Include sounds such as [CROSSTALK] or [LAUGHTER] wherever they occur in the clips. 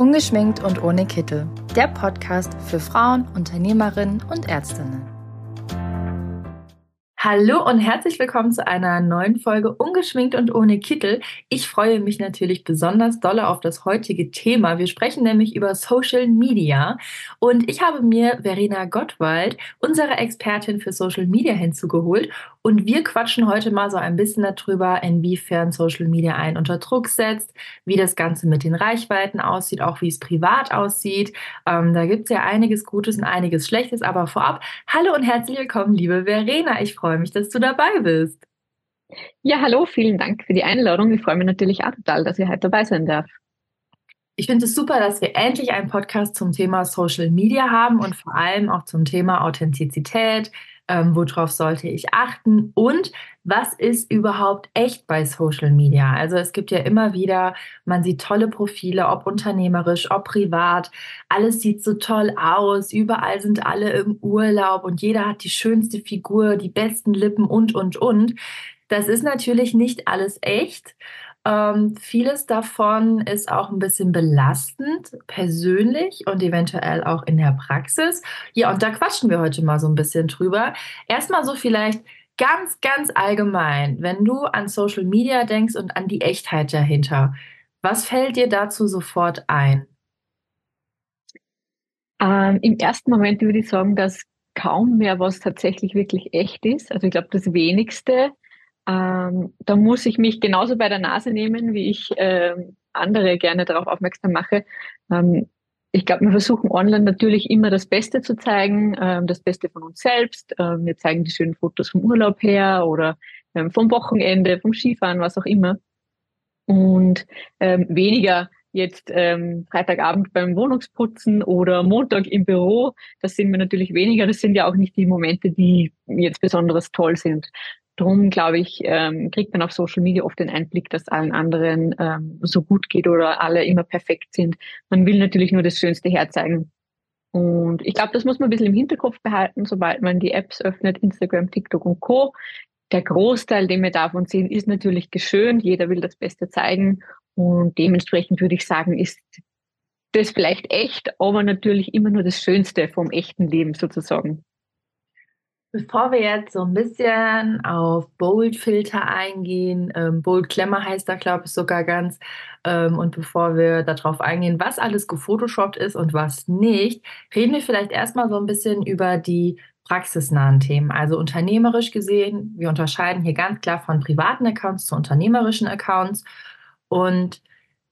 Ungeschminkt und ohne Kittel. Der Podcast für Frauen, Unternehmerinnen und Ärztinnen. Hallo und herzlich willkommen zu einer neuen Folge Ungeschminkt und ohne Kittel. Ich freue mich natürlich besonders dolle auf das heutige Thema. Wir sprechen nämlich über Social Media und ich habe mir Verena Gottwald, unsere Expertin für Social Media, hinzugeholt und wir quatschen heute mal so ein bisschen darüber, inwiefern Social Media einen unter Druck setzt, wie das Ganze mit den Reichweiten aussieht, auch wie es privat aussieht. Ähm, da gibt es ja einiges Gutes und einiges Schlechtes, aber vorab, hallo und herzlich willkommen, liebe Verena. Ich freue mich, dass du dabei bist. Ja, hallo, vielen Dank für die Einladung. Ich freue mich natürlich auch total, dass ich heute dabei sein darf. Ich finde es super, dass wir endlich einen Podcast zum Thema Social Media haben und vor allem auch zum Thema Authentizität, ähm, worauf sollte ich achten und was ist überhaupt echt bei Social Media? Also es gibt ja immer wieder, man sieht tolle Profile, ob unternehmerisch, ob privat, alles sieht so toll aus, überall sind alle im Urlaub und jeder hat die schönste Figur, die besten Lippen und, und, und. Das ist natürlich nicht alles echt. Ähm, vieles davon ist auch ein bisschen belastend, persönlich und eventuell auch in der Praxis. Ja, und da quatschen wir heute mal so ein bisschen drüber. Erstmal so vielleicht ganz, ganz allgemein, wenn du an Social Media denkst und an die Echtheit dahinter, was fällt dir dazu sofort ein? Ähm, Im ersten Moment würde ich sagen, dass kaum mehr was tatsächlich wirklich echt ist. Also ich glaube, das wenigste ähm, da muss ich mich genauso bei der Nase nehmen, wie ich äh, andere gerne darauf aufmerksam mache. Ähm, ich glaube, wir versuchen online natürlich immer das Beste zu zeigen, ähm, das Beste von uns selbst. Ähm, wir zeigen die schönen Fotos vom Urlaub her oder ähm, vom Wochenende, vom Skifahren, was auch immer. Und ähm, weniger jetzt ähm, Freitagabend beim Wohnungsputzen oder Montag im Büro, das sind wir natürlich weniger. Das sind ja auch nicht die Momente, die jetzt besonders toll sind. Drum, glaube ich, ähm, kriegt man auf Social Media oft den Einblick, dass allen anderen ähm, so gut geht oder alle immer perfekt sind. Man will natürlich nur das Schönste herzeigen. Und ich glaube, das muss man ein bisschen im Hinterkopf behalten, sobald man die Apps öffnet, Instagram, TikTok und Co. Der Großteil, den wir davon sehen, ist natürlich geschönt. Jeder will das Beste zeigen. Und dementsprechend würde ich sagen, ist das vielleicht echt, aber natürlich immer nur das Schönste vom echten Leben sozusagen. Bevor wir jetzt so ein bisschen auf Bold-Filter eingehen, ähm, Bold Klemmer heißt da, glaube ich, sogar ganz, ähm, und bevor wir darauf eingehen, was alles gefotoshoppt ist und was nicht, reden wir vielleicht erstmal so ein bisschen über die praxisnahen Themen. Also unternehmerisch gesehen, wir unterscheiden hier ganz klar von privaten Accounts zu unternehmerischen Accounts. Und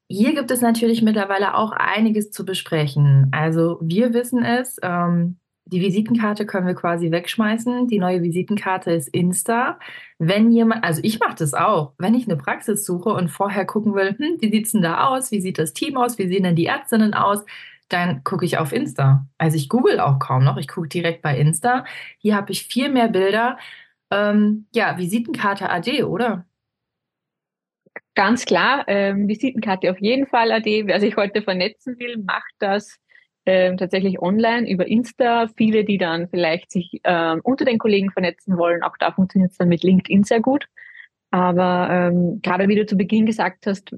hier gibt es natürlich mittlerweile auch einiges zu besprechen. Also wir wissen es, ähm, die Visitenkarte können wir quasi wegschmeißen. Die neue Visitenkarte ist Insta. Wenn jemand, also ich mache das auch, wenn ich eine Praxis suche und vorher gucken will, hm, wie sieht's denn da aus? Wie sieht das Team aus? Wie sehen denn die Ärztinnen aus? Dann gucke ich auf Insta. Also ich google auch kaum noch. Ich gucke direkt bei Insta. Hier habe ich viel mehr Bilder. Ähm, ja, Visitenkarte AD, oder? Ganz klar, ähm, Visitenkarte auf jeden Fall AD. Wer sich heute vernetzen will, macht das ähm, tatsächlich online über Insta. Viele, die dann vielleicht sich ähm, unter den Kollegen vernetzen wollen, auch da funktioniert es dann mit LinkedIn sehr gut. Aber ähm, gerade wie du zu Beginn gesagt hast,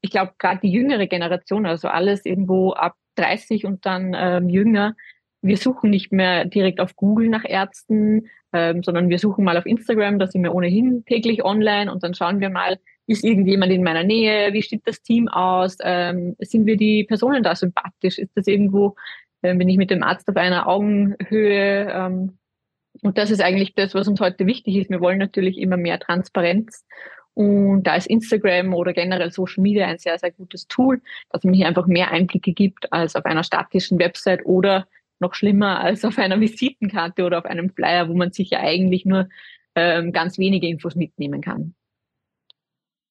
ich glaube, gerade die jüngere Generation, also alles irgendwo ab 30 und dann ähm, jünger, wir suchen nicht mehr direkt auf Google nach Ärzten, ähm, sondern wir suchen mal auf Instagram, da sind wir ohnehin täglich online und dann schauen wir mal, ist irgendjemand in meiner Nähe? Wie steht das Team aus? Ähm, sind wir die Personen da sympathisch? Ist das irgendwo, äh, bin ich mit dem Arzt auf einer Augenhöhe? Ähm, und das ist eigentlich das, was uns heute wichtig ist. Wir wollen natürlich immer mehr Transparenz. Und da ist Instagram oder generell Social Media ein sehr, sehr gutes Tool, dass man hier einfach mehr Einblicke gibt als auf einer statischen Website oder noch schlimmer als auf einer Visitenkarte oder auf einem Flyer, wo man sich ja eigentlich nur ähm, ganz wenige Infos mitnehmen kann.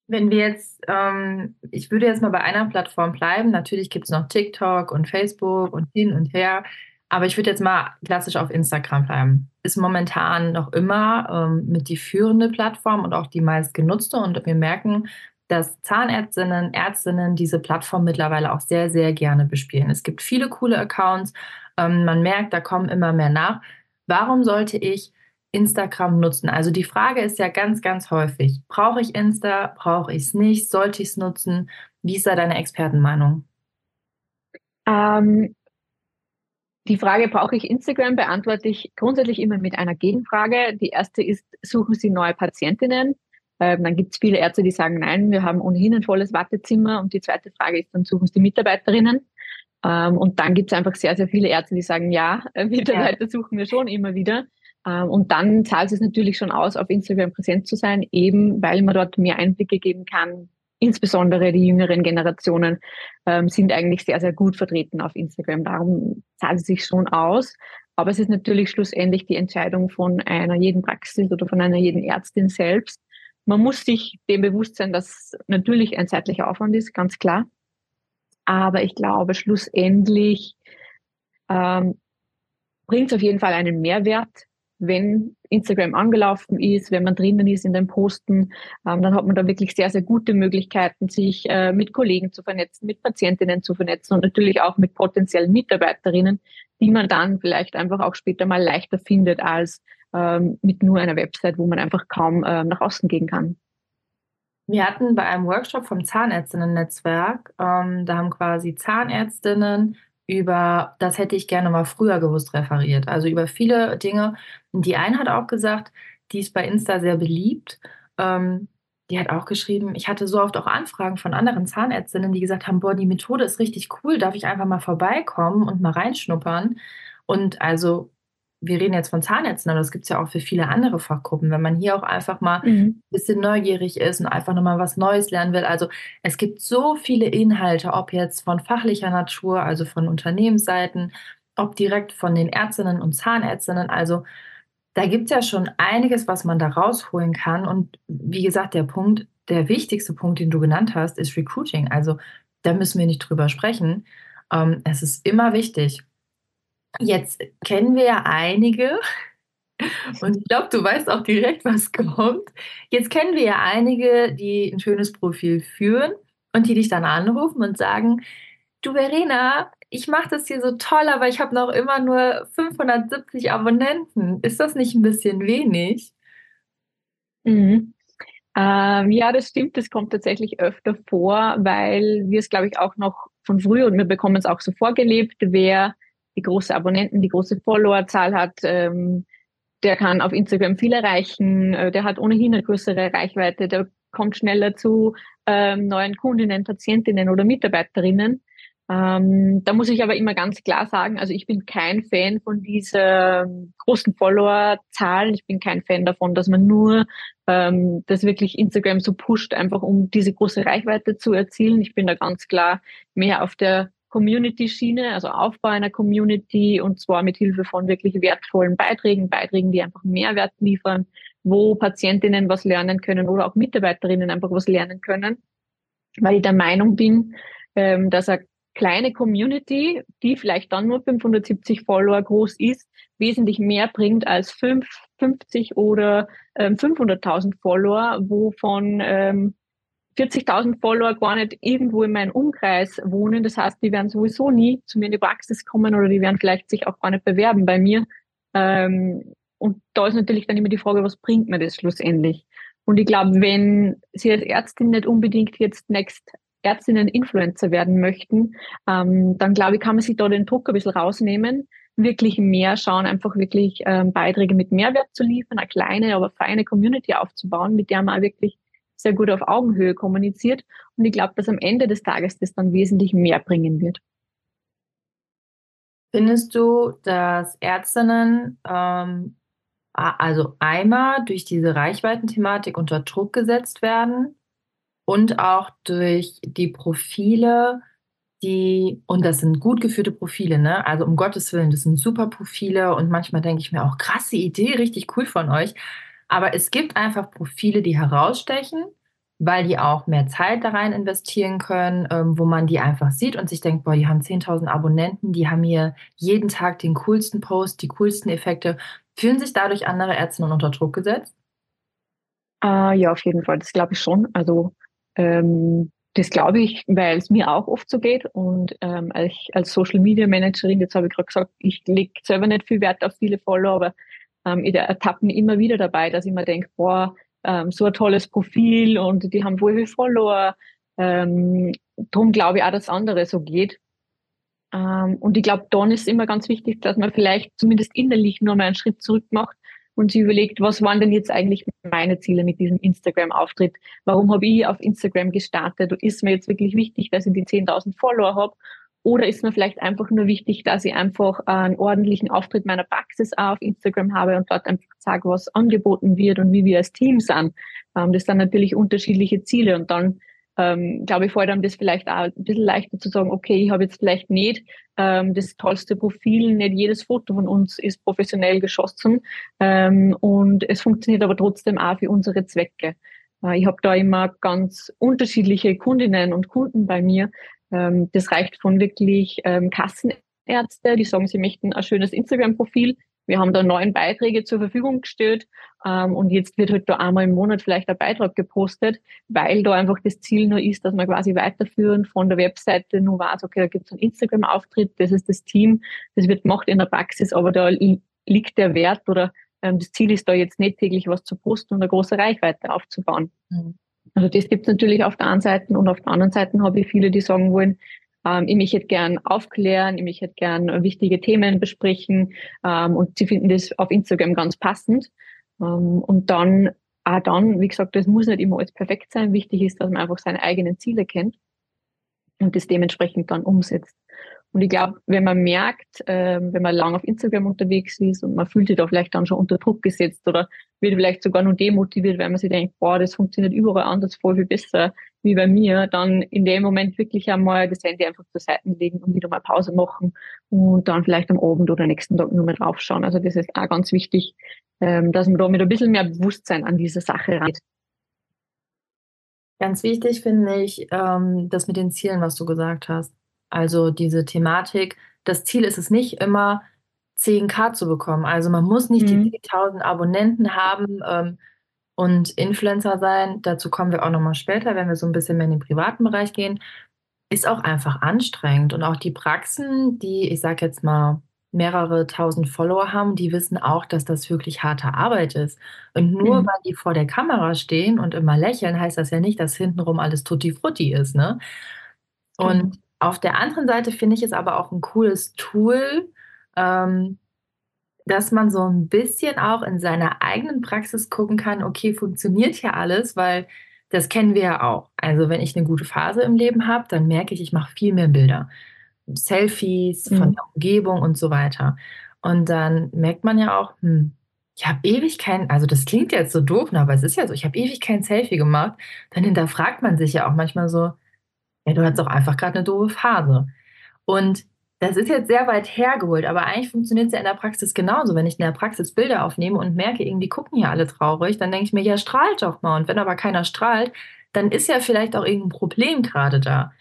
Wenn wir jetzt, ähm, ich würde jetzt mal bei einer Plattform bleiben. Natürlich gibt es noch TikTok und Facebook und hin und her. Aber ich würde jetzt mal klassisch auf Instagram bleiben. Ist momentan noch immer ähm, mit die führende Plattform und auch die meistgenutzte. Und wir merken, dass Zahnärztinnen, Ärztinnen diese Plattform mittlerweile auch sehr, sehr gerne bespielen. Es gibt viele coole Accounts. Ähm, man merkt, da kommen immer mehr nach. Warum sollte ich Instagram nutzen? Also die Frage ist ja ganz, ganz häufig, brauche ich Insta, brauche ich es nicht, sollte ich es nutzen? Wie ist da deine Expertenmeinung? Ähm, die Frage, brauche ich Instagram, beantworte ich grundsätzlich immer mit einer Gegenfrage. Die erste ist, suchen Sie neue Patientinnen? Ähm, dann gibt es viele Ärzte, die sagen, nein, wir haben ohnehin ein volles Wartezimmer. Und die zweite Frage ist, dann suchen Sie Mitarbeiterinnen. Ähm, und dann gibt es einfach sehr, sehr viele Ärzte, die sagen, ja, äh, Mitarbeiter ja. suchen wir schon immer wieder. Ähm, und dann zahlt es natürlich schon aus, auf Instagram präsent zu sein, eben weil man dort mehr Einblicke geben kann. Insbesondere die jüngeren Generationen ähm, sind eigentlich sehr, sehr gut vertreten auf Instagram. Darum zahlt es sich schon aus. Aber es ist natürlich schlussendlich die Entscheidung von einer jeden Praxis oder von einer jeden Ärztin selbst. Man muss sich dem bewusst sein, dass natürlich ein zeitlicher Aufwand ist, ganz klar. Aber ich glaube, schlussendlich ähm, bringt es auf jeden Fall einen Mehrwert, wenn Instagram angelaufen ist, wenn man drinnen ist in den Posten, ähm, dann hat man da wirklich sehr, sehr gute Möglichkeiten, sich äh, mit Kollegen zu vernetzen, mit Patientinnen zu vernetzen und natürlich auch mit potenziellen Mitarbeiterinnen, die man dann vielleicht einfach auch später mal leichter findet als ähm, mit nur einer Website, wo man einfach kaum äh, nach außen gehen kann. Wir hatten bei einem Workshop vom Zahnärztinnen-Netzwerk, ähm, da haben quasi Zahnärztinnen über, das hätte ich gerne mal früher gewusst, referiert. Also über viele Dinge. Die eine hat auch gesagt, die ist bei Insta sehr beliebt. Ähm, die hat auch geschrieben, ich hatte so oft auch Anfragen von anderen Zahnärztinnen, die gesagt haben, boah, die Methode ist richtig cool, darf ich einfach mal vorbeikommen und mal reinschnuppern? Und also wir reden jetzt von Zahnärzten, aber das gibt es ja auch für viele andere Fachgruppen, wenn man hier auch einfach mal mhm. ein bisschen neugierig ist und einfach nochmal was Neues lernen will. Also es gibt so viele Inhalte, ob jetzt von fachlicher Natur, also von Unternehmensseiten, ob direkt von den Ärztinnen und Zahnärztinnen. Also da gibt es ja schon einiges, was man da rausholen kann. Und wie gesagt, der Punkt, der wichtigste Punkt, den du genannt hast, ist Recruiting. Also da müssen wir nicht drüber sprechen. Ähm, es ist immer wichtig. Jetzt kennen wir ja einige, und ich glaube, du weißt auch direkt, was kommt. Jetzt kennen wir ja einige, die ein schönes Profil führen und die dich dann anrufen und sagen, du Verena, ich mache das hier so toll, aber ich habe noch immer nur 570 Abonnenten. Ist das nicht ein bisschen wenig? Mhm. Ähm, ja, das stimmt. Das kommt tatsächlich öfter vor, weil wir es, glaube ich, auch noch von früher und wir bekommen es auch so vorgelebt, wer die große Abonnenten, die große Followerzahl hat, ähm, der kann auf Instagram viel erreichen, äh, der hat ohnehin eine größere Reichweite, der kommt schneller zu ähm, neuen Kundinnen, Patientinnen oder Mitarbeiterinnen. Ähm, da muss ich aber immer ganz klar sagen, also ich bin kein Fan von dieser großen Followerzahl. Ich bin kein Fan davon, dass man nur ähm, das wirklich Instagram so pusht, einfach um diese große Reichweite zu erzielen. Ich bin da ganz klar mehr auf der Community-Schiene, also Aufbau einer Community und zwar mit Hilfe von wirklich wertvollen Beiträgen, Beiträgen, die einfach Mehrwert liefern, wo Patientinnen was lernen können oder auch Mitarbeiterinnen einfach was lernen können, weil ich der Meinung bin, ähm, dass eine kleine Community, die vielleicht dann nur 570 Follower groß ist, wesentlich mehr bringt als 5, 50 oder ähm, 500.000 Follower, wovon ähm, 40.000 Follower gar nicht irgendwo in meinem Umkreis wohnen. Das heißt, die werden sowieso nie zu mir in die Praxis kommen oder die werden vielleicht sich auch gar nicht bewerben bei mir. Ähm, und da ist natürlich dann immer die Frage, was bringt mir das schlussendlich? Und ich glaube, wenn Sie als Ärztin nicht unbedingt jetzt next Ärztinnen-Influencer werden möchten, ähm, dann glaube ich, kann man sich da den Druck ein bisschen rausnehmen, wirklich mehr schauen, einfach wirklich ähm, Beiträge mit Mehrwert zu liefern, eine kleine, aber feine Community aufzubauen, mit der man wirklich sehr gut auf Augenhöhe kommuniziert. Und ich glaube, dass am Ende des Tages das dann wesentlich mehr bringen wird. Findest du, dass Ärztinnen ähm, also einmal durch diese Reichweitenthematik unter Druck gesetzt werden und auch durch die Profile, die, und das sind gut geführte Profile, ne? Also um Gottes Willen, das sind super Profile und manchmal denke ich mir auch, krasse Idee, richtig cool von euch. Aber es gibt einfach Profile, die herausstechen, weil die auch mehr Zeit da rein investieren können, ähm, wo man die einfach sieht und sich denkt, boah, die haben 10.000 Abonnenten, die haben hier jeden Tag den coolsten Post, die coolsten Effekte. Fühlen sich dadurch andere Ärzte unter Druck gesetzt? Uh, ja, auf jeden Fall, das glaube ich schon. Also ähm, das glaube ich, weil es mir auch oft so geht. Und ähm, als, als Social Media Managerin, jetzt habe ich gerade gesagt, ich lege selber nicht viel Wert auf viele Follower, aber ähm, ich ertappe mich immer wieder dabei, dass ich mir denke, boah, ähm, so ein tolles Profil und die haben wohl viele Follower. Ähm, drum glaube ich auch, dass andere so geht. Ähm, und ich glaube, dann ist immer ganz wichtig, dass man vielleicht zumindest innerlich nur mal einen Schritt zurück macht und sich überlegt, was waren denn jetzt eigentlich meine Ziele mit diesem Instagram-Auftritt? Warum habe ich auf Instagram gestartet? Ist mir jetzt wirklich wichtig, dass ich die 10.000 Follower habe? Oder ist mir vielleicht einfach nur wichtig, dass ich einfach einen ordentlichen Auftritt meiner Praxis auf Instagram habe und dort einfach sage, was angeboten wird und wie wir als Team sind? Ähm, das sind natürlich unterschiedliche Ziele und dann ähm, glaube ich, fällt einem das vielleicht auch ein bisschen leichter zu sagen, okay, ich habe jetzt vielleicht nicht ähm, das tollste Profil, nicht jedes Foto von uns ist professionell geschossen ähm, und es funktioniert aber trotzdem auch für unsere Zwecke. Äh, ich habe da immer ganz unterschiedliche Kundinnen und Kunden bei mir. Ähm, das reicht von wirklich ähm, Kassenärzte, die sagen, sie möchten ein schönes Instagram-Profil, wir haben da neun Beiträge zur Verfügung gestellt ähm, und jetzt wird halt da einmal im Monat vielleicht ein Beitrag gepostet, weil da einfach das Ziel nur ist, dass man quasi weiterführen von der Webseite nur weiß, okay, da gibt es einen Instagram-Auftritt, das ist das Team, das wird gemacht in der Praxis, aber da liegt der Wert oder ähm, das Ziel ist da jetzt nicht täglich was zu posten und eine große Reichweite aufzubauen. Mhm. Also das gibt es natürlich auf der einen Seite und auf der anderen Seite habe ich viele, die sagen wollen, ähm, ich mich hätte gern aufklären, ich mich hätte gern wichtige Themen besprechen ähm, und sie finden das auf Instagram ganz passend. Ähm, und dann, auch dann, wie gesagt, das muss nicht immer alles perfekt sein. Wichtig ist, dass man einfach seine eigenen Ziele kennt und das dementsprechend dann umsetzt. Und ich glaube, wenn man merkt, äh, wenn man lang auf Instagram unterwegs ist und man fühlt sich da vielleicht dann schon unter Druck gesetzt oder wird vielleicht sogar nur demotiviert, weil man sich denkt, boah, das funktioniert überall anders voll viel besser wie bei mir, dann in dem Moment wirklich einmal das Handy einfach zur Seite legen und wieder mal Pause machen und dann vielleicht am Abend oder nächsten Tag nur mal draufschauen. Also das ist auch ganz wichtig, ähm, dass man da mit ein bisschen mehr Bewusstsein an diese Sache rangeht. Ganz wichtig finde ich ähm, das mit den Zielen, was du gesagt hast. Also diese Thematik, das Ziel ist es nicht immer, 10k zu bekommen. Also man muss nicht mhm. die 10.000 Abonnenten haben ähm, und Influencer sein. Dazu kommen wir auch nochmal später, wenn wir so ein bisschen mehr in den privaten Bereich gehen. Ist auch einfach anstrengend. Und auch die Praxen, die, ich sag jetzt mal, mehrere tausend Follower haben, die wissen auch, dass das wirklich harte Arbeit ist. Und nur mhm. weil die vor der Kamera stehen und immer lächeln, heißt das ja nicht, dass hintenrum alles tutti frutti ist. Ne? Und mhm. Auf der anderen Seite finde ich es aber auch ein cooles Tool, ähm, dass man so ein bisschen auch in seiner eigenen Praxis gucken kann, okay, funktioniert hier alles, weil das kennen wir ja auch. Also wenn ich eine gute Phase im Leben habe, dann merke ich, ich mache viel mehr Bilder. Selfies mhm. von der Umgebung und so weiter. Und dann merkt man ja auch, hm, ich habe ewig kein, also das klingt jetzt so doof, ne, aber es ist ja so, ich habe ewig kein Selfie gemacht. Dann hinterfragt man sich ja auch manchmal so, ja, du hattest auch einfach gerade eine doofe Phase. Und das ist jetzt sehr weit hergeholt, aber eigentlich funktioniert es ja in der Praxis genauso. Wenn ich in der Praxis Bilder aufnehme und merke, irgendwie gucken hier alle traurig, dann denke ich mir, ja, strahlt doch mal. Und wenn aber keiner strahlt, dann ist ja vielleicht auch irgendein Problem gerade da.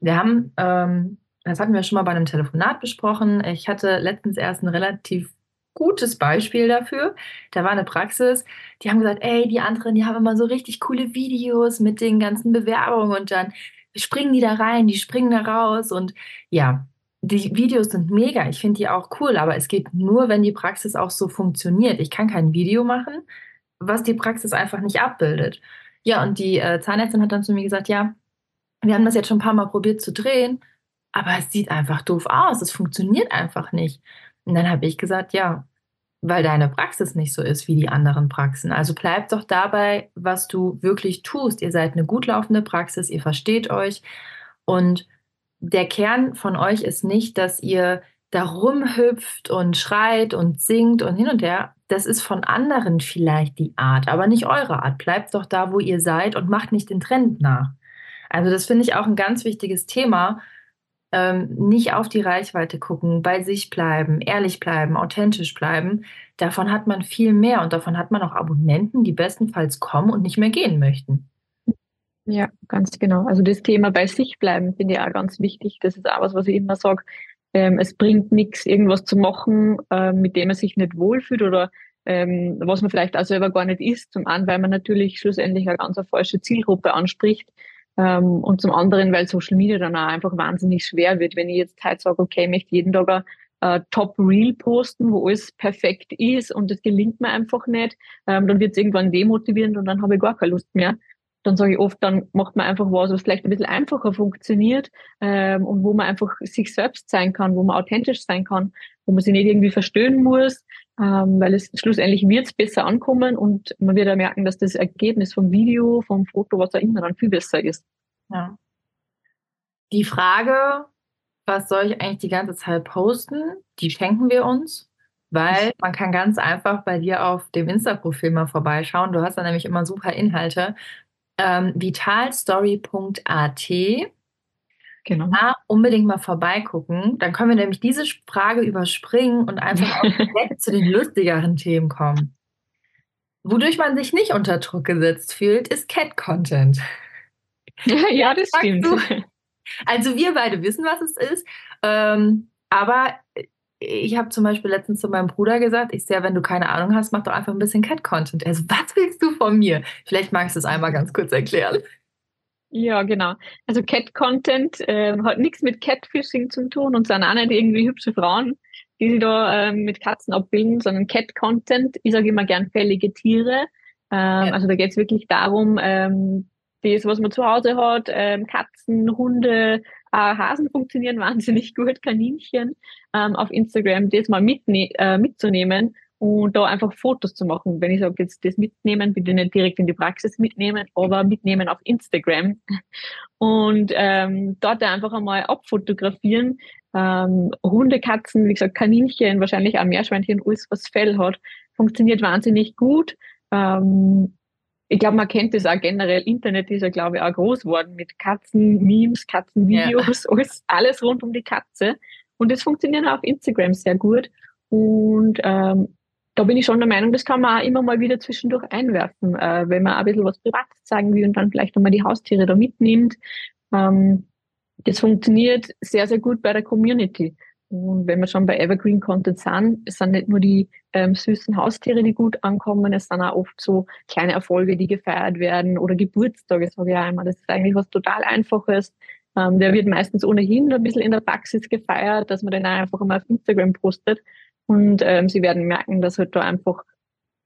Wir haben, ähm, das hatten wir schon mal bei einem Telefonat besprochen. Ich hatte letztens erst ein relativ gutes Beispiel dafür. Da war eine Praxis, die haben gesagt, ey, die anderen, die haben immer so richtig coole Videos mit den ganzen Bewerbungen und dann springen die da rein, die springen da raus und ja, die Videos sind mega. Ich finde die auch cool, aber es geht nur, wenn die Praxis auch so funktioniert. Ich kann kein Video machen, was die Praxis einfach nicht abbildet. Ja, und die äh, Zahnärztin hat dann zu mir gesagt, ja, wir haben das jetzt schon ein paar Mal probiert zu drehen, aber es sieht einfach doof aus. Es funktioniert einfach nicht. Und dann habe ich gesagt, ja, weil deine Praxis nicht so ist wie die anderen Praxen. Also bleib doch dabei, was du wirklich tust. Ihr seid eine gut laufende Praxis, ihr versteht euch und der Kern von euch ist nicht, dass ihr da rumhüpft und schreit und singt und hin und her. Das ist von anderen vielleicht die Art, aber nicht eure Art. Bleibt doch da, wo ihr seid und macht nicht den Trend nach. Also das finde ich auch ein ganz wichtiges Thema, ähm, nicht auf die Reichweite gucken, bei sich bleiben, ehrlich bleiben, authentisch bleiben. Davon hat man viel mehr und davon hat man auch Abonnenten, die bestenfalls kommen und nicht mehr gehen möchten. Ja, ganz genau. Also das Thema bei sich bleiben finde ich auch ganz wichtig. Das ist auch was, was ich immer sage. Ähm, es bringt nichts, irgendwas zu machen, äh, mit dem man sich nicht wohlfühlt oder ähm, was man vielleicht auch selber gar nicht ist. Zum einen, weil man natürlich schlussendlich eine ganz eine falsche Zielgruppe anspricht. Ähm, und zum anderen, weil Social Media dann auch einfach wahnsinnig schwer wird. Wenn ich jetzt halt sage, okay, ich möchte jeden Tag ein äh, Top Reel posten, wo alles perfekt ist und das gelingt mir einfach nicht, ähm, dann wird es irgendwann demotivierend und dann habe ich gar keine Lust mehr. dann sage ich oft, dann macht man einfach was, was vielleicht ein bisschen einfacher funktioniert ähm, und wo man einfach sich selbst sein kann, wo man authentisch sein kann, wo man sich nicht irgendwie verstören muss, ähm, weil es schlussendlich wird es besser ankommen und man wird ja merken, dass das Ergebnis vom Video, vom Foto, was auch immer, dann viel besser ist. Ja. Die Frage, was soll ich eigentlich die ganze Zeit posten, die schenken wir uns. Weil man kann ganz einfach bei dir auf dem Insta-Profil mal vorbeischauen. Du hast da nämlich immer super Inhalte ähm, vitalstory.at. Genau. Da unbedingt mal vorbeigucken. Dann können wir nämlich diese Frage überspringen und einfach [LAUGHS] direkt zu den lustigeren Themen kommen. Wodurch man sich nicht unter Druck gesetzt fühlt, ist Cat-Content. [LAUGHS] ja, das stimmt. Also wir beide wissen, was es ist. Ähm, aber ich habe zum Beispiel letztens zu meinem Bruder gesagt, ich sehe, wenn du keine Ahnung hast, mach doch einfach ein bisschen Cat-Content. Er so, was willst du von mir? Vielleicht magst du es einmal ganz kurz erklären. Ja, genau. Also Cat-Content äh, hat nichts mit Catfishing zu tun und sind auch nicht irgendwie hübsche Frauen, die sich da äh, mit Katzen abbilden, sondern Cat-Content, ich sage immer gern fällige Tiere. Ähm, ja. Also da geht es wirklich darum, ähm, das, was man zu Hause hat, ähm, Katzen, Hunde, äh, Hasen funktionieren [LAUGHS] wahnsinnig gut, Kaninchen, ähm, auf Instagram das mal mitne äh, mitzunehmen und da einfach Fotos zu machen. Wenn ich sage, jetzt das mitnehmen, bitte nicht direkt in die Praxis mitnehmen, aber mitnehmen auf Instagram und ähm, dort einfach einmal abfotografieren. Ähm, Hunde, Katzen, wie gesagt, Kaninchen, wahrscheinlich auch Meerschweinchen, alles, was Fell hat, funktioniert wahnsinnig gut. Ähm, ich glaube, man kennt das auch generell. Internet ist ja, glaube ich, auch groß geworden mit Katzen, Memes, Katzenvideos, ja. alles, alles rund um die Katze. Und das funktioniert auch auf Instagram sehr gut. Und ähm, da bin ich schon der Meinung, das kann man auch immer mal wieder zwischendurch einwerfen, äh, wenn man ein bisschen was Privates sagen will und dann vielleicht einmal die Haustiere da mitnimmt. Ähm, das funktioniert sehr, sehr gut bei der Community. Und wenn wir schon bei Evergreen Content sind, es sind nicht nur die ähm, süßen Haustiere, die gut ankommen, es sind auch oft so kleine Erfolge, die gefeiert werden oder Geburtstage, sage ich einmal. Das ist eigentlich was total Einfaches. Ähm, der wird meistens ohnehin ein bisschen in der Praxis gefeiert, dass man den einfach mal auf Instagram postet. Und ähm, sie werden merken, dass halt da einfach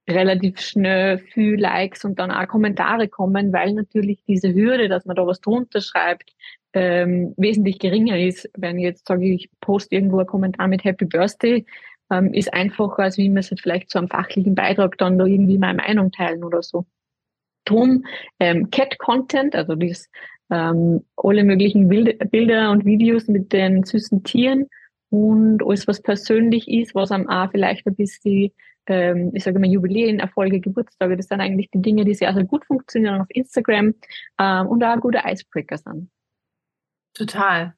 relativ schnell viel Likes und dann auch Kommentare kommen, weil natürlich diese Hürde, dass man da was drunter schreibt, ähm, wesentlich geringer ist. Wenn ich jetzt sage, ich poste irgendwo einen Kommentar mit Happy Birthday, ähm, ist einfacher, als wie man es vielleicht zu einem fachlichen Beitrag dann da irgendwie meine Meinung teilen oder so. Drum ähm, Cat Content, also das ähm, alle möglichen Bilder und Videos mit den süßen Tieren und alles, was persönlich ist, was am auch vielleicht ein bisschen ähm, ich sage mal, Jubiläen, Erfolge, Geburtstage, das sind eigentlich die Dinge, die sehr, sehr gut funktionieren auf Instagram ähm, und auch gute Icebreaker sind. Total.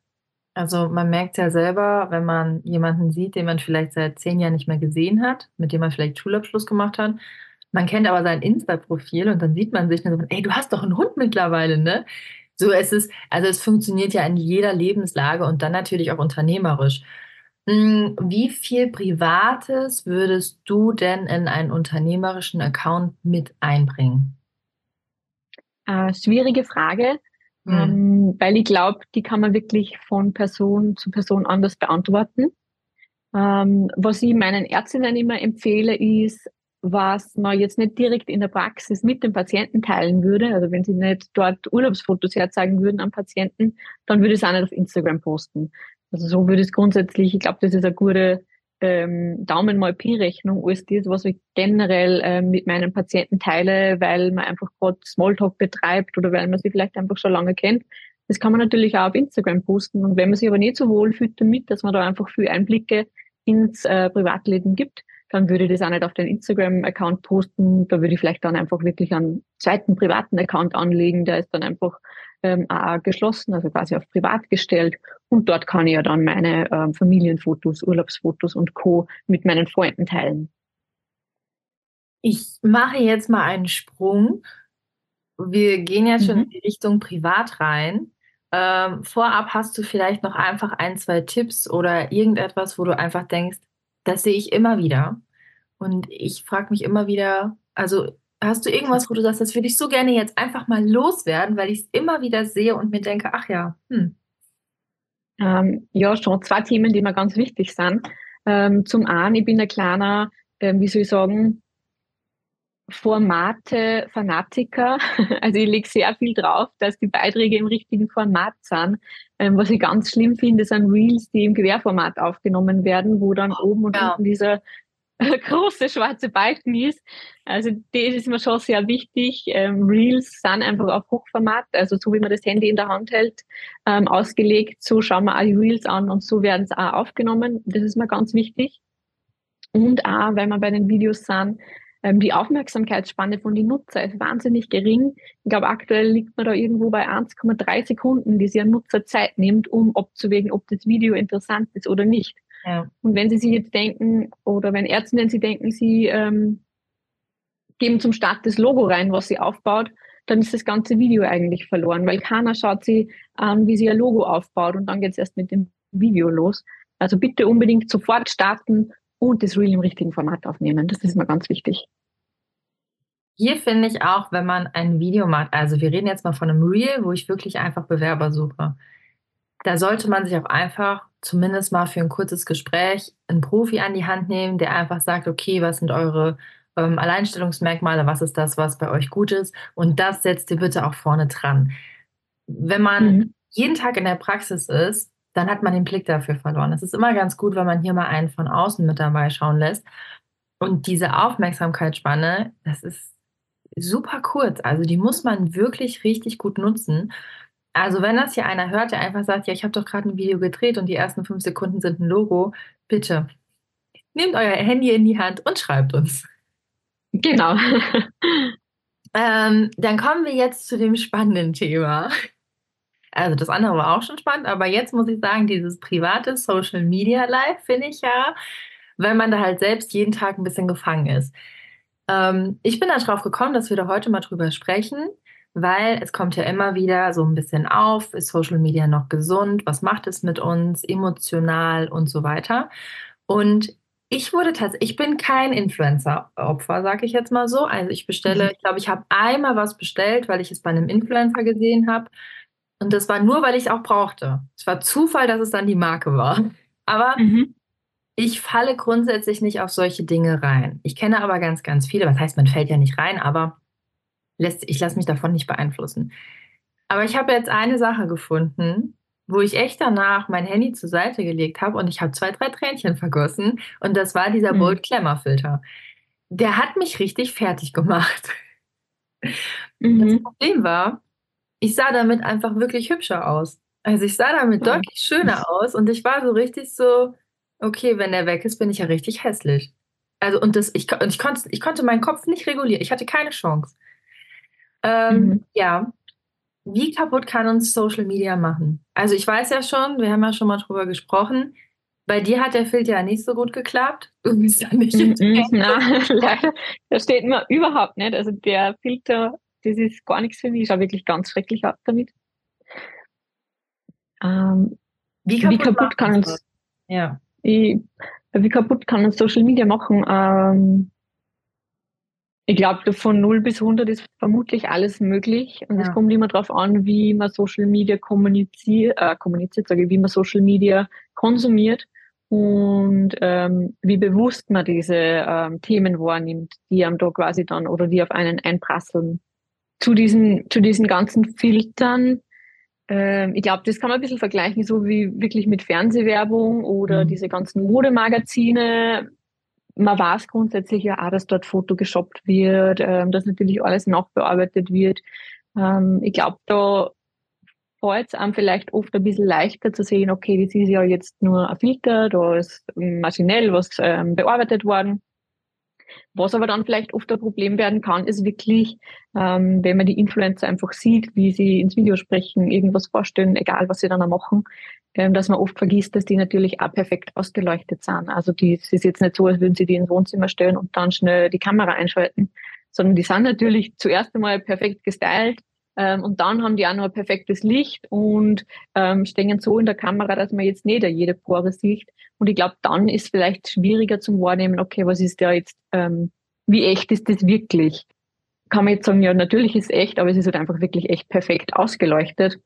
Also man merkt ja selber, wenn man jemanden sieht, den man vielleicht seit zehn Jahren nicht mehr gesehen hat, mit dem man vielleicht Schulabschluss gemacht hat. Man kennt aber sein Insta-Profil und dann sieht man sich und so, ey, du hast doch einen Hund mittlerweile, ne? So es ist, also es funktioniert ja in jeder Lebenslage und dann natürlich auch unternehmerisch. Hm, wie viel Privates würdest du denn in einen unternehmerischen Account mit einbringen? Äh, schwierige Frage, hm. ähm, weil ich glaube, die kann man wirklich von Person zu Person anders beantworten. Ähm, was ich meinen Ärztinnen immer empfehle, ist, was man jetzt nicht direkt in der Praxis mit dem Patienten teilen würde, also wenn sie nicht dort Urlaubsfotos herzeigen würden am Patienten, dann würde ich es auch nicht auf Instagram posten. Also so würde es grundsätzlich, ich glaube, das ist eine gute ähm, Daumen mal Pi-Rechnung, als das, was ich generell ähm, mit meinen Patienten teile, weil man einfach gerade Smalltalk betreibt oder weil man sie vielleicht einfach schon lange kennt. Das kann man natürlich auch auf Instagram posten. Und wenn man sich aber nicht so wohl fühlt damit, dass man da einfach viel Einblicke ins äh, Privatleben gibt, dann würde ich das auch nicht auf den Instagram-Account posten. Da würde ich vielleicht dann einfach wirklich einen zweiten privaten Account anlegen. Der ist dann einfach ähm, auch geschlossen, also quasi auf privat gestellt. Und dort kann ich ja dann meine ähm, Familienfotos, Urlaubsfotos und Co. mit meinen Freunden teilen. Ich mache jetzt mal einen Sprung. Wir gehen ja schon mhm. in die Richtung privat rein. Ähm, vorab hast du vielleicht noch einfach ein, zwei Tipps oder irgendetwas, wo du einfach denkst, das sehe ich immer wieder. Und ich frage mich immer wieder, also Hast du irgendwas, wo du sagst, das würde ich so gerne jetzt einfach mal loswerden, weil ich es immer wieder sehe und mir denke, ach ja, hm. Ähm, ja, schon zwei Themen, die mir ganz wichtig sind. Ähm, zum einen, ich bin ein kleiner, ähm, wie soll ich sagen, Formate-Fanatiker. [LAUGHS] Also ich lege sehr viel drauf, dass die Beiträge im richtigen Format sind. Ähm, was ich ganz schlimm finde, sind Reels, die im Querformat aufgenommen werden, wo dann oben und ja. unten dieser [LAUGHS] große schwarze Balken ist. Also das ist mir schon sehr wichtig. Ähm, Reels sind einfach auf Hochformat, also so wie man das Handy in der Hand hält, ähm, ausgelegt. So schauen wir auch die Reels an und so werden es auch aufgenommen. Das ist mir ganz wichtig. Und auch, weil wir bei den Videos sind, die Aufmerksamkeitsspanne von den Nutzer ist wahnsinnig gering. Ich glaube, aktuell liegt man da irgendwo bei 1,3 Sekunden, die sich ein Nutzer Zeit nimmt, um abzuwägen, ob das Video interessant ist oder nicht. Ja. Und wenn Sie sich jetzt denken, oder wenn Ärzte, Sie denken, Sie ähm, geben zum Start das Logo rein, was Sie aufbaut, dann ist das ganze Video eigentlich verloren, weil keiner schaut sie an, wie sie ihr Logo aufbaut und dann geht es erst mit dem Video los. Also bitte unbedingt sofort starten und das Reel im richtigen Format aufnehmen. Das ist mal ganz wichtig. Hier finde ich auch, wenn man ein Video macht, also wir reden jetzt mal von einem Reel, wo ich wirklich einfach Bewerber suche. Da sollte man sich auch einfach zumindest mal für ein kurzes Gespräch einen Profi an die Hand nehmen, der einfach sagt, okay, was sind eure ähm, Alleinstellungsmerkmale, was ist das, was bei euch gut ist und das setzt ihr bitte auch vorne dran. Wenn man mhm. jeden Tag in der Praxis ist, dann hat man den Blick dafür verloren. Es ist immer ganz gut, wenn man hier mal einen von außen mit dabei schauen lässt. Und diese Aufmerksamkeitsspanne, das ist super kurz. Also die muss man wirklich richtig gut nutzen. Also wenn das hier einer hört, der einfach sagt, ja, ich habe doch gerade ein Video gedreht und die ersten fünf Sekunden sind ein Logo, bitte nehmt euer Handy in die Hand und schreibt uns. Genau. [LAUGHS] ähm, dann kommen wir jetzt zu dem spannenden Thema. Also das andere war auch schon spannend, aber jetzt muss ich sagen, dieses private Social Media Live finde ich ja, wenn man da halt selbst jeden Tag ein bisschen gefangen ist. Ähm, ich bin darauf gekommen, dass wir da heute mal drüber sprechen, weil es kommt ja immer wieder so ein bisschen auf, ist Social Media noch gesund, was macht es mit uns, emotional und so weiter. Und ich wurde tatsächlich, ich bin kein Influencer-Opfer, sage ich jetzt mal so. Also ich bestelle, mhm. ich glaube, ich habe einmal was bestellt, weil ich es bei einem Influencer gesehen habe. Und das war nur, weil ich es auch brauchte. Es war Zufall, dass es dann die Marke war. Aber mhm. ich falle grundsätzlich nicht auf solche Dinge rein. Ich kenne aber ganz, ganz viele. Was heißt, man fällt ja nicht rein, aber lässt, ich lasse mich davon nicht beeinflussen. Aber ich habe jetzt eine Sache gefunden, wo ich echt danach mein Handy zur Seite gelegt habe und ich habe zwei, drei Tränchen vergossen. Und das war dieser mhm. Bold Glamour Filter. Der hat mich richtig fertig gemacht. Mhm. Das Problem war, ich sah damit einfach wirklich hübscher aus. Also ich sah damit ja. deutlich schöner aus und ich war so richtig so, okay, wenn der weg ist, bin ich ja richtig hässlich. Also und das, ich, und ich, konnte, ich konnte meinen Kopf nicht regulieren. Ich hatte keine Chance. Ähm, mhm. Ja, wie kaputt kann uns Social Media machen? Also ich weiß ja schon, wir haben ja schon mal drüber gesprochen. Bei dir hat der Filter ja nicht so gut geklappt. Du bist ja nicht mm -mm, na, leider. Das steht mir überhaupt nicht. Also der Filter, das ist gar nichts für mich. Ich schaue wirklich ganz schrecklich ab damit. Ähm, wie kaputt, wie kaputt kann uns ja. Ich, wie kaputt kann uns Social Media machen? Ähm, ich glaube, von 0 bis 100 ist vermutlich alles möglich. Und es kommt immer darauf an, wie man Social Media kommuniziert, äh, kommuniziert, sage ich, wie man Social Media konsumiert und ähm, wie bewusst man diese ähm, Themen wahrnimmt, die am da quasi dann oder die auf einen einprasseln. Zu diesen, zu diesen ganzen Filtern, ähm, ich glaube, das kann man ein bisschen vergleichen, so wie wirklich mit Fernsehwerbung oder mhm. diese ganzen Modemagazine man weiß grundsätzlich ja auch, dass dort Foto geshoppt wird, ähm, dass natürlich alles nachbearbeitet wird. Ähm, ich glaube, da fällt es einem vielleicht oft ein bisschen leichter zu sehen, okay, das ist ja jetzt nur ein Filter, da ist maschinell was ähm, bearbeitet worden. Was aber dann vielleicht oft ein Problem werden kann, ist wirklich, ähm, wenn man die Influencer einfach sieht, wie sie ins Video sprechen, irgendwas vorstellen, egal was sie dann auch machen, ähm, dass man oft vergisst, dass die natürlich auch perfekt ausgeleuchtet sind. Also die, es ist jetzt nicht so, als würden sie die ins Wohnzimmer stellen und dann schnell die Kamera einschalten, sondern die sind natürlich zuerst einmal perfekt gestylt, ähm, und dann haben die auch noch ein perfektes Licht und ähm, stehen so in der Kamera, dass man jetzt nicht jede Pore sieht. Und ich glaube, dann ist vielleicht schwieriger zum Wahrnehmen, okay, was ist der jetzt, ähm, wie echt ist das wirklich? Kann man jetzt sagen, ja, natürlich ist es echt, aber es ist halt einfach wirklich echt perfekt ausgeleuchtet.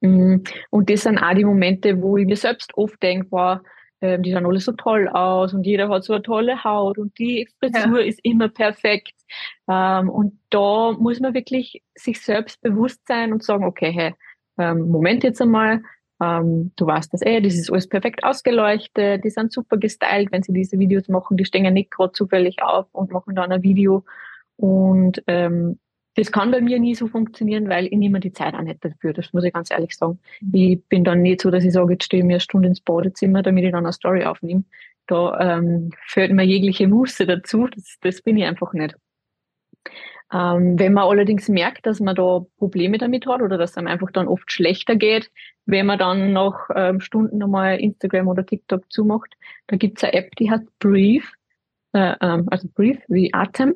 Mm, und das sind auch die Momente, wo ich mir selbst oft denke, wow, ähm, die schauen alle so toll aus und jeder hat so eine tolle Haut und die Frisur ja. ist immer perfekt. Ähm, und da muss man wirklich sich selbst bewusst sein und sagen, okay, hey, ähm, Moment jetzt einmal, ähm, du weißt das eh, das ist alles perfekt ausgeleuchtet, die sind super gestylt, wenn sie diese Videos machen, die stehen ja nicht gerade zufällig auf und machen dann ein Video. Und ähm, das kann bei mir nie so funktionieren, weil ich nehme die Zeit auch nicht dafür. Das muss ich ganz ehrlich sagen. Ich bin dann nicht so, dass ich sage, jetzt stehe ich mir eine Stunde ins Badezimmer, damit ich dann eine Story aufnehme. Da ähm, fällt mir jegliche Muße dazu. Das, das bin ich einfach nicht. Ähm, wenn man allerdings merkt, dass man da Probleme damit hat oder dass es einem einfach dann oft schlechter geht, wenn man dann nach ähm, Stunden nochmal Instagram oder TikTok zumacht, da gibt es eine App, die heißt Breathe, äh, ähm, also Breathe wie Atem.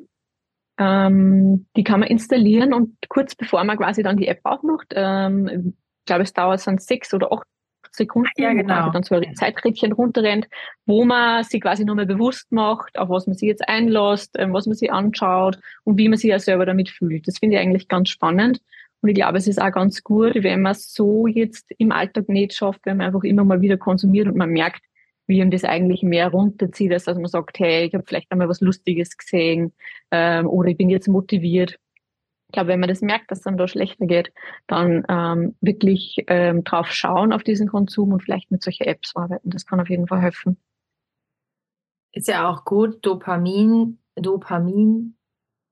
Ähm, die kann man installieren und kurz bevor man quasi dann die App aufmacht, ähm, ich glaube, es dauert dann sechs oder acht Sekunden, ja, genau. dann so ein Zeiträdchen runterrennt, wo man sich quasi nochmal bewusst macht, auf was man sich jetzt einlässt, ähm, was man sich anschaut und wie man sich ja selber damit fühlt. Das finde ich eigentlich ganz spannend. Und ich glaube, es ist auch ganz gut, wenn man es so jetzt im Alltag nicht schafft, wenn man einfach immer mal wieder konsumiert und man merkt, wie ihm das eigentlich mehr runterzieht, als dass man sagt, hey, ich habe vielleicht einmal was Lustiges gesehen ähm, oder ich bin jetzt motiviert. Ich glaube, wenn man das merkt, dass es dann da schlechter geht, dann ähm, wirklich ähm, drauf schauen auf diesen Konsum und vielleicht mit solchen Apps arbeiten. Das kann auf jeden Fall helfen. Ist ja auch gut, Dopamin, Dopamin,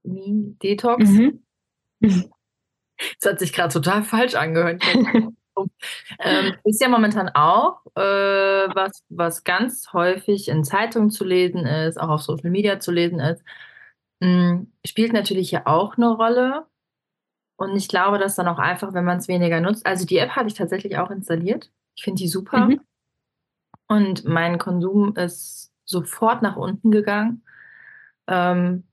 Detox. Mhm. [LAUGHS] Das hat sich gerade total falsch angehört. [LAUGHS] ähm, ist ja momentan auch, äh, was, was ganz häufig in Zeitungen zu lesen ist, auch auf Social Media zu lesen ist, hm, spielt natürlich hier auch eine Rolle. Und ich glaube, dass dann auch einfach, wenn man es weniger nutzt, also die App hatte ich tatsächlich auch installiert. Ich finde die super. Mhm. Und mein Konsum ist sofort nach unten gegangen. Ähm,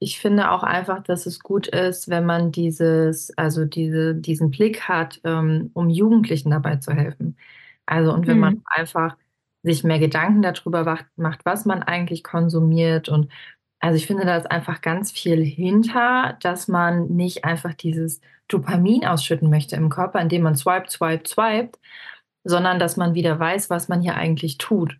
ich finde auch einfach, dass es gut ist, wenn man dieses, also diese, diesen Blick hat, ähm, um Jugendlichen dabei zu helfen. Also und wenn mhm. man einfach sich mehr Gedanken darüber macht, was man eigentlich konsumiert und also ich finde, da ist einfach ganz viel hinter, dass man nicht einfach dieses Dopamin ausschütten möchte im Körper, indem man swipe, swipe, swiped, sondern dass man wieder weiß, was man hier eigentlich tut.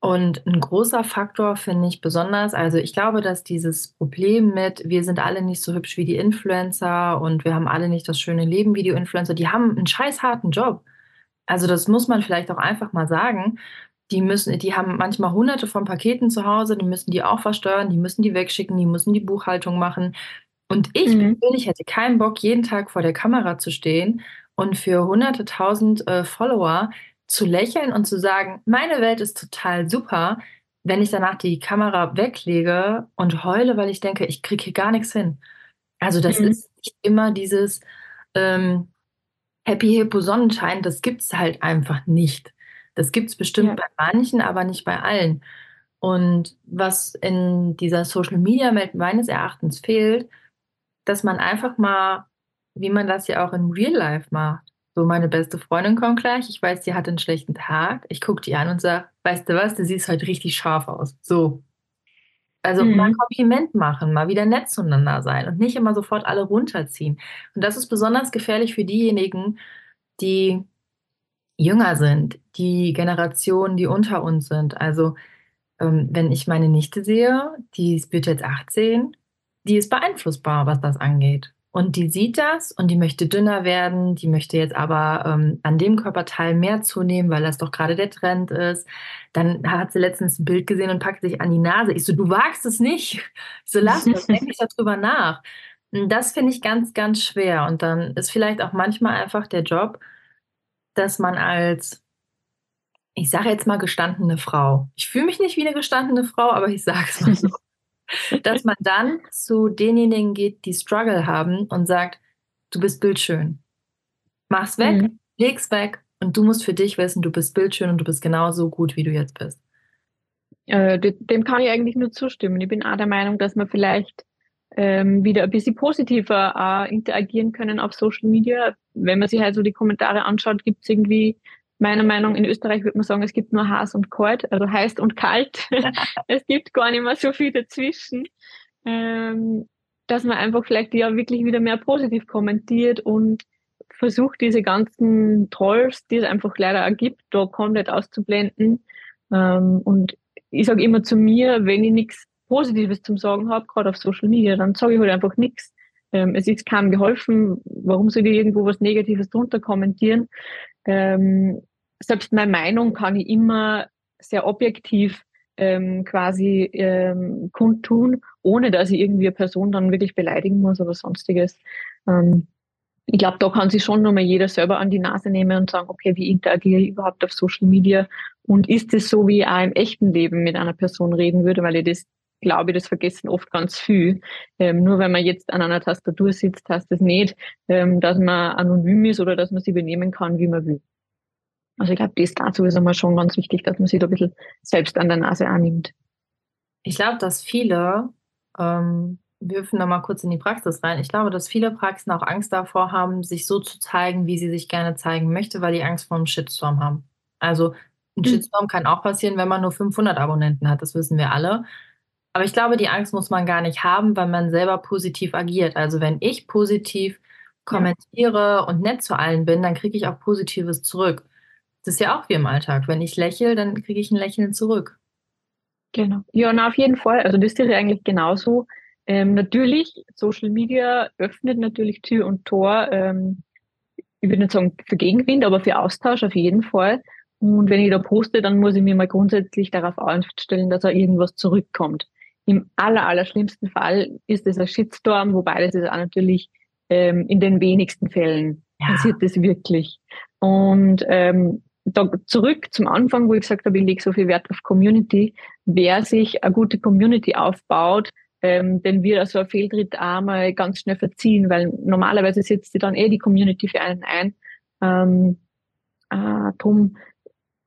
Und ein großer Faktor finde ich besonders, also ich glaube, dass dieses Problem mit, wir sind alle nicht so hübsch wie die Influencer und wir haben alle nicht das schöne Leben wie die Influencer, die haben einen scheiß harten Job. Also das muss man vielleicht auch einfach mal sagen. Die müssen, die haben manchmal hunderte von Paketen zu Hause, die müssen die auch versteuern, die müssen die wegschicken, die müssen die Buchhaltung machen. Und ich mhm. persönlich hätte keinen Bock, jeden Tag vor der Kamera zu stehen und für hunderte tausend äh, Follower zu lächeln und zu sagen, meine Welt ist total super, wenn ich danach die Kamera weglege und heule, weil ich denke, ich kriege hier gar nichts hin. Also das mhm. ist nicht immer dieses ähm, Happy Hippo Sonnenschein, das gibt es halt einfach nicht. Das gibt es bestimmt ja. bei manchen, aber nicht bei allen. Und was in dieser Social Media Welt meines Erachtens fehlt, dass man einfach mal, wie man das ja auch in Real Life macht, so, meine beste Freundin kommt gleich. Ich weiß, die hat einen schlechten Tag. Ich gucke die an und sage, weißt du was, du siehst heute richtig scharf aus. So. Also mhm. mal ein Kompliment machen, mal wieder nett zueinander sein und nicht immer sofort alle runterziehen. Und das ist besonders gefährlich für diejenigen, die jünger sind, die Generation, die unter uns sind. Also ähm, wenn ich meine Nichte sehe, die wird jetzt 18, die ist beeinflussbar, was das angeht. Und die sieht das und die möchte dünner werden, die möchte jetzt aber ähm, an dem Körperteil mehr zunehmen, weil das doch gerade der Trend ist. Dann hat sie letztens ein Bild gesehen und packt sich an die Nase. Ich so, du wagst es nicht. Ich so, lass das, denk nicht darüber nach. Und das finde ich ganz, ganz schwer. Und dann ist vielleicht auch manchmal einfach der Job, dass man als, ich sage jetzt mal gestandene Frau, ich fühle mich nicht wie eine gestandene Frau, aber ich sage es mal so [LAUGHS] dass man dann zu denjenigen geht, die Struggle haben und sagt, du bist bildschön. Mach's weg, mhm. leg's weg und du musst für dich wissen, du bist bildschön und du bist genauso gut, wie du jetzt bist. Äh, dem kann ich eigentlich nur zustimmen. Ich bin auch der Meinung, dass man vielleicht ähm, wieder ein bisschen positiver äh, interagieren können auf Social Media. Wenn man sich halt so die Kommentare anschaut, gibt es irgendwie meiner Meinung in Österreich würde man sagen, es gibt nur heiß und kalt, also heiß und kalt. [LAUGHS] es gibt gar nicht mehr so viel dazwischen. Ähm, dass man einfach vielleicht ja wirklich wieder mehr positiv kommentiert und versucht, diese ganzen Trolls, die es einfach leider auch gibt, da komplett auszublenden. Ähm, und ich sage immer zu mir, wenn ich nichts Positives zum Sagen habe, gerade auf Social Media, dann sage ich halt einfach nichts. Ähm, es ist kaum geholfen. Warum soll ich irgendwo was Negatives drunter kommentieren? Ähm, selbst meine Meinung kann ich immer sehr objektiv ähm, quasi ähm, kundtun, ohne dass ich irgendwie eine Person dann wirklich beleidigen muss oder sonstiges. Ähm, ich glaube, da kann sich schon nochmal jeder selber an die Nase nehmen und sagen, okay, wie interagiere ich überhaupt auf Social Media? Und ist es so, wie ich auch im echten Leben mit einer Person reden würde, weil ich das glaube, das vergessen oft ganz viel. Ähm, nur wenn man jetzt an einer Tastatur sitzt, heißt das nicht, ähm, dass man anonym ist oder dass man sie benehmen kann, wie man will. Also ich glaube, das dazu ist einmal schon ganz wichtig, dass man sich da ein bisschen selbst an der Nase annimmt. Ich glaube, dass viele, ähm, wir hüpfen da mal kurz in die Praxis rein, ich glaube, dass viele Praxen auch Angst davor haben, sich so zu zeigen, wie sie sich gerne zeigen möchte, weil die Angst vor einem Shitstorm haben. Also ein mhm. Shitstorm kann auch passieren, wenn man nur 500 Abonnenten hat, das wissen wir alle. Aber ich glaube, die Angst muss man gar nicht haben, weil man selber positiv agiert. Also wenn ich positiv kommentiere ja. und nett zu allen bin, dann kriege ich auch Positives zurück. Das ist ja auch wie im Alltag. Wenn ich lächle, dann kriege ich ein Lächeln zurück. Genau. Ja, na, auf jeden Fall. Also das ist ja eigentlich genauso. Ähm, natürlich, Social Media öffnet natürlich Tür und Tor, ähm, ich würde nicht sagen für Gegenwind, aber für Austausch auf jeden Fall. Und wenn ich da poste, dann muss ich mir mal grundsätzlich darauf einstellen, dass da irgendwas zurückkommt. Im aller, aller schlimmsten Fall ist es ein Shitstorm, wobei das ist auch natürlich ähm, in den wenigsten Fällen ja. passiert das wirklich. Und ähm, da zurück zum Anfang, wo ich gesagt habe, ich lege so viel Wert auf Community. Wer sich eine gute Community aufbaut, ähm, den wird also ein Fehltritt einmal ganz schnell verziehen, weil normalerweise setzt sie dann eh die Community für einen ein. Ähm, äh, drum,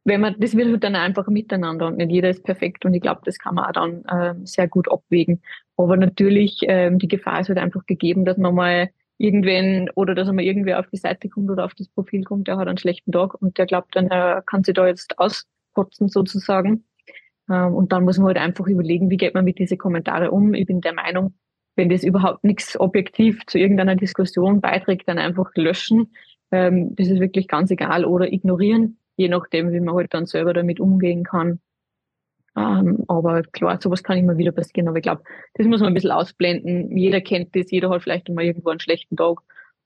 wenn man, das wird halt dann einfach miteinander und nicht jeder ist perfekt und ich glaube, das kann man auch dann äh, sehr gut abwägen. Aber natürlich, ähm, die Gefahr ist halt einfach gegeben, dass man mal irgendwen oder dass einmal irgendwer auf die Seite kommt oder auf das Profil kommt, der hat einen schlechten Tag und der glaubt dann, er kann sich da jetzt auskotzen sozusagen. Ähm, und dann muss man halt einfach überlegen, wie geht man mit diesen Kommentaren um. Ich bin der Meinung, wenn das überhaupt nichts objektiv zu irgendeiner Diskussion beiträgt, dann einfach löschen. Ähm, das ist wirklich ganz egal oder ignorieren, je nachdem, wie man halt dann selber damit umgehen kann. Ähm, aber klar, sowas kann immer wieder passieren. Aber ich glaube, das muss man ein bisschen ausblenden. Jeder kennt das, jeder hat vielleicht mal irgendwo einen schlechten Tag.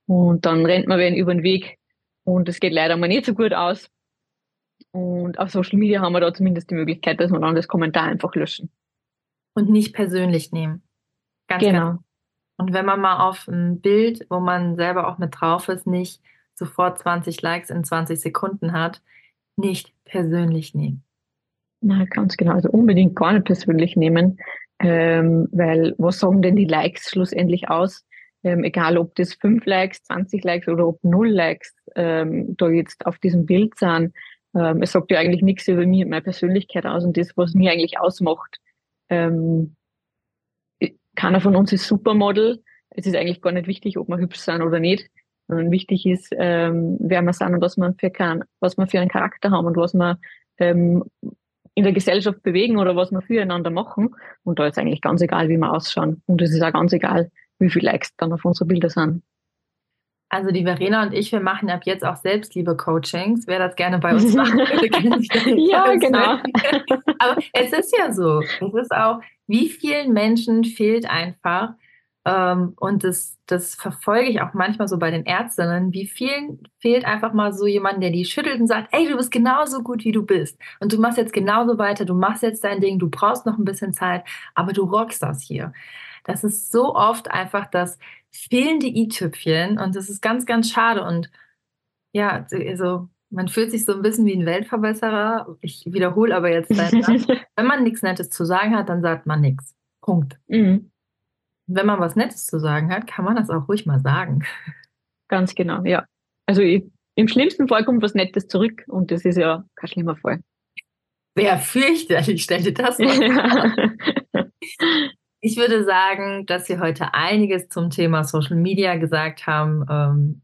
Und dann rennt man wen über den Weg. Und es geht leider mal nicht so gut aus. Und auf Social Media haben wir da zumindest die Möglichkeit, dass wir dann das Kommentar einfach löschen. Und nicht persönlich nehmen. Ganz genau. Ganz. Und wenn man mal auf ein Bild, wo man selber auch mit drauf ist, nicht sofort 20 Likes in 20 Sekunden hat, nicht persönlich nehmen. Na, ganz genau. Also unbedingt gar nicht persönlich nehmen, ähm, weil was sagen denn die Likes schlussendlich aus? Ähm, egal, ob das fünf Likes, 20 Likes oder ob null Likes ähm, da jetzt auf diesem Bild sind. Ähm, es sagt ja eigentlich nichts über mich und meine Persönlichkeit aus und das, was mir eigentlich ausmacht. Ähm, keiner von uns ist Supermodel. Es ist eigentlich gar nicht wichtig, ob wir hübsch sind oder nicht, sondern wichtig ist, ähm, wer wir sind und was wir für, kann, was wir für einen Charakter haben und was wir ähm, in der Gesellschaft bewegen oder was wir füreinander machen. Und da ist eigentlich ganz egal, wie wir ausschauen. Und es ist auch ganz egal, wie viele Likes dann auf unsere Bilder sind. Also die Verena und ich, wir machen ab jetzt auch Selbstliebe-Coachings. Wer das gerne bei uns [LAUGHS] machen würde, kann sich Ja, genau. Aber es ist ja so. Es ist auch, wie vielen Menschen fehlt einfach, ähm, und das, das verfolge ich auch manchmal so bei den Ärztinnen. Wie vielen fehlt einfach mal so jemand, der die schüttelt und sagt, ey, du bist genauso gut, wie du bist. Und du machst jetzt genauso weiter, du machst jetzt dein Ding, du brauchst noch ein bisschen Zeit, aber du rockst das hier. Das ist so oft einfach das fehlende i-Tüpfchen und das ist ganz, ganz schade. Und ja, also man fühlt sich so ein bisschen wie ein Weltverbesserer. Ich wiederhole aber jetzt [LAUGHS] Wenn man nichts Nettes zu sagen hat, dann sagt man nichts. Punkt. Mhm wenn man was Nettes zu sagen hat, kann man das auch ruhig mal sagen. Ganz genau, ja. Also ich, im schlimmsten Fall kommt was Nettes zurück und das ist ja kein schlimmer Fall. Wer fürchterlich, stell dir das mal [LAUGHS] vor. [LAUGHS] Ich würde sagen, dass wir heute einiges zum Thema Social Media gesagt haben. Ähm,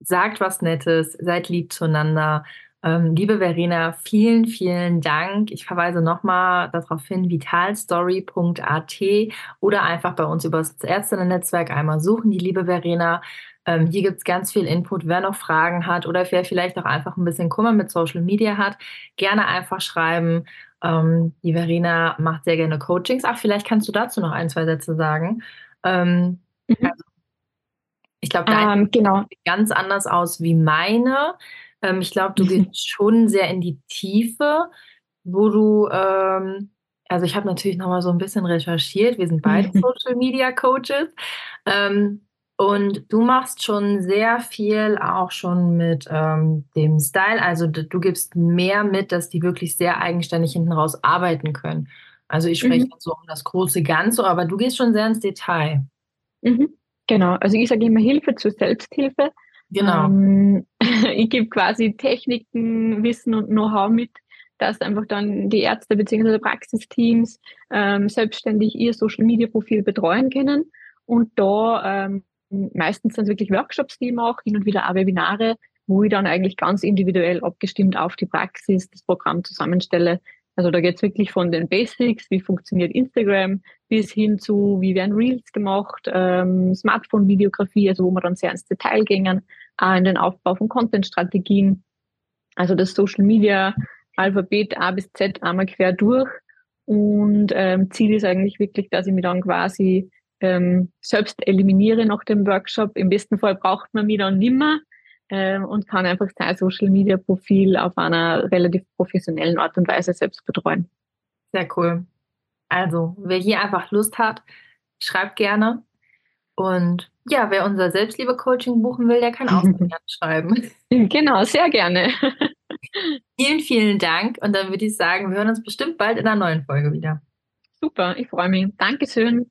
sagt was Nettes, seid lieb zueinander, liebe Verena, vielen, vielen Dank. Ich verweise nochmal darauf hin, vitalstory.at oder einfach bei uns über das Ärztinnen-Netzwerk einmal suchen, die liebe Verena. Ähm, hier gibt es ganz viel Input. Wer noch Fragen hat oder wer vielleicht auch einfach ein bisschen Kummer mit Social Media hat, gerne einfach schreiben. Ähm, die Verena macht sehr gerne Coachings. Ach, vielleicht kannst du dazu noch ein, zwei Sätze sagen. Ähm, mhm. also, ich glaube, deine ähm, genau. sieht ganz anders aus wie meine. Ähm, ich glaube, du [LAUGHS] gehst schon sehr in die Tiefe, wo du, ähm, also ich habe natürlich noch mal so ein bisschen recherchiert. Wir sind beide [LAUGHS] Social Media Coaches. Ähm, und du machst schon sehr viel auch schon mit ähm, dem Style. Also du gibst mehr mit, dass die wirklich sehr eigenständig hinten raus arbeiten können. Also ich spreche mhm. so um das große Ganze, aber du gehst schon sehr ins Detail. Mhm. Genau, also ich sage immer Hilfe zur Selbsthilfe. Genau. Ähm, [LAUGHS] ich gebe quasi Techniken, Wissen und Know-how mit, dass einfach dann die Ärzte bzw. Praxisteams ähm, selbstständig ihr Social-Media-Profil betreuen können. Und da ähm, meistens sind es wirklich Workshops, die ich mache, hin und wieder auch Webinare, wo ich dann eigentlich ganz individuell abgestimmt auf die Praxis das Programm zusammenstelle. Also da geht es wirklich von den Basics, wie funktioniert Instagram, bis hin zu, wie werden Reels gemacht, ähm, Smartphone-Videografie, also wo wir dann sehr ins Detail gehen, auch in den Aufbau von Content-Strategien. Also das Social Media Alphabet A bis Z einmal quer durch. Und ähm, Ziel ist eigentlich wirklich, dass ich mich dann quasi ähm, selbst eliminiere nach dem Workshop. Im besten Fall braucht man mich dann nimmer ähm, und kann einfach sein Social Media Profil auf einer relativ professionellen Art und Weise selbst betreuen. Sehr cool. Also, wer hier einfach Lust hat, schreibt gerne. Und ja, wer unser Selbstliebe-Coaching buchen will, der kann auch [LAUGHS] gerne schreiben. Genau, sehr gerne. [LAUGHS] vielen, vielen Dank. Und dann würde ich sagen, wir hören uns bestimmt bald in einer neuen Folge wieder. Super, ich freue mich. Dankeschön.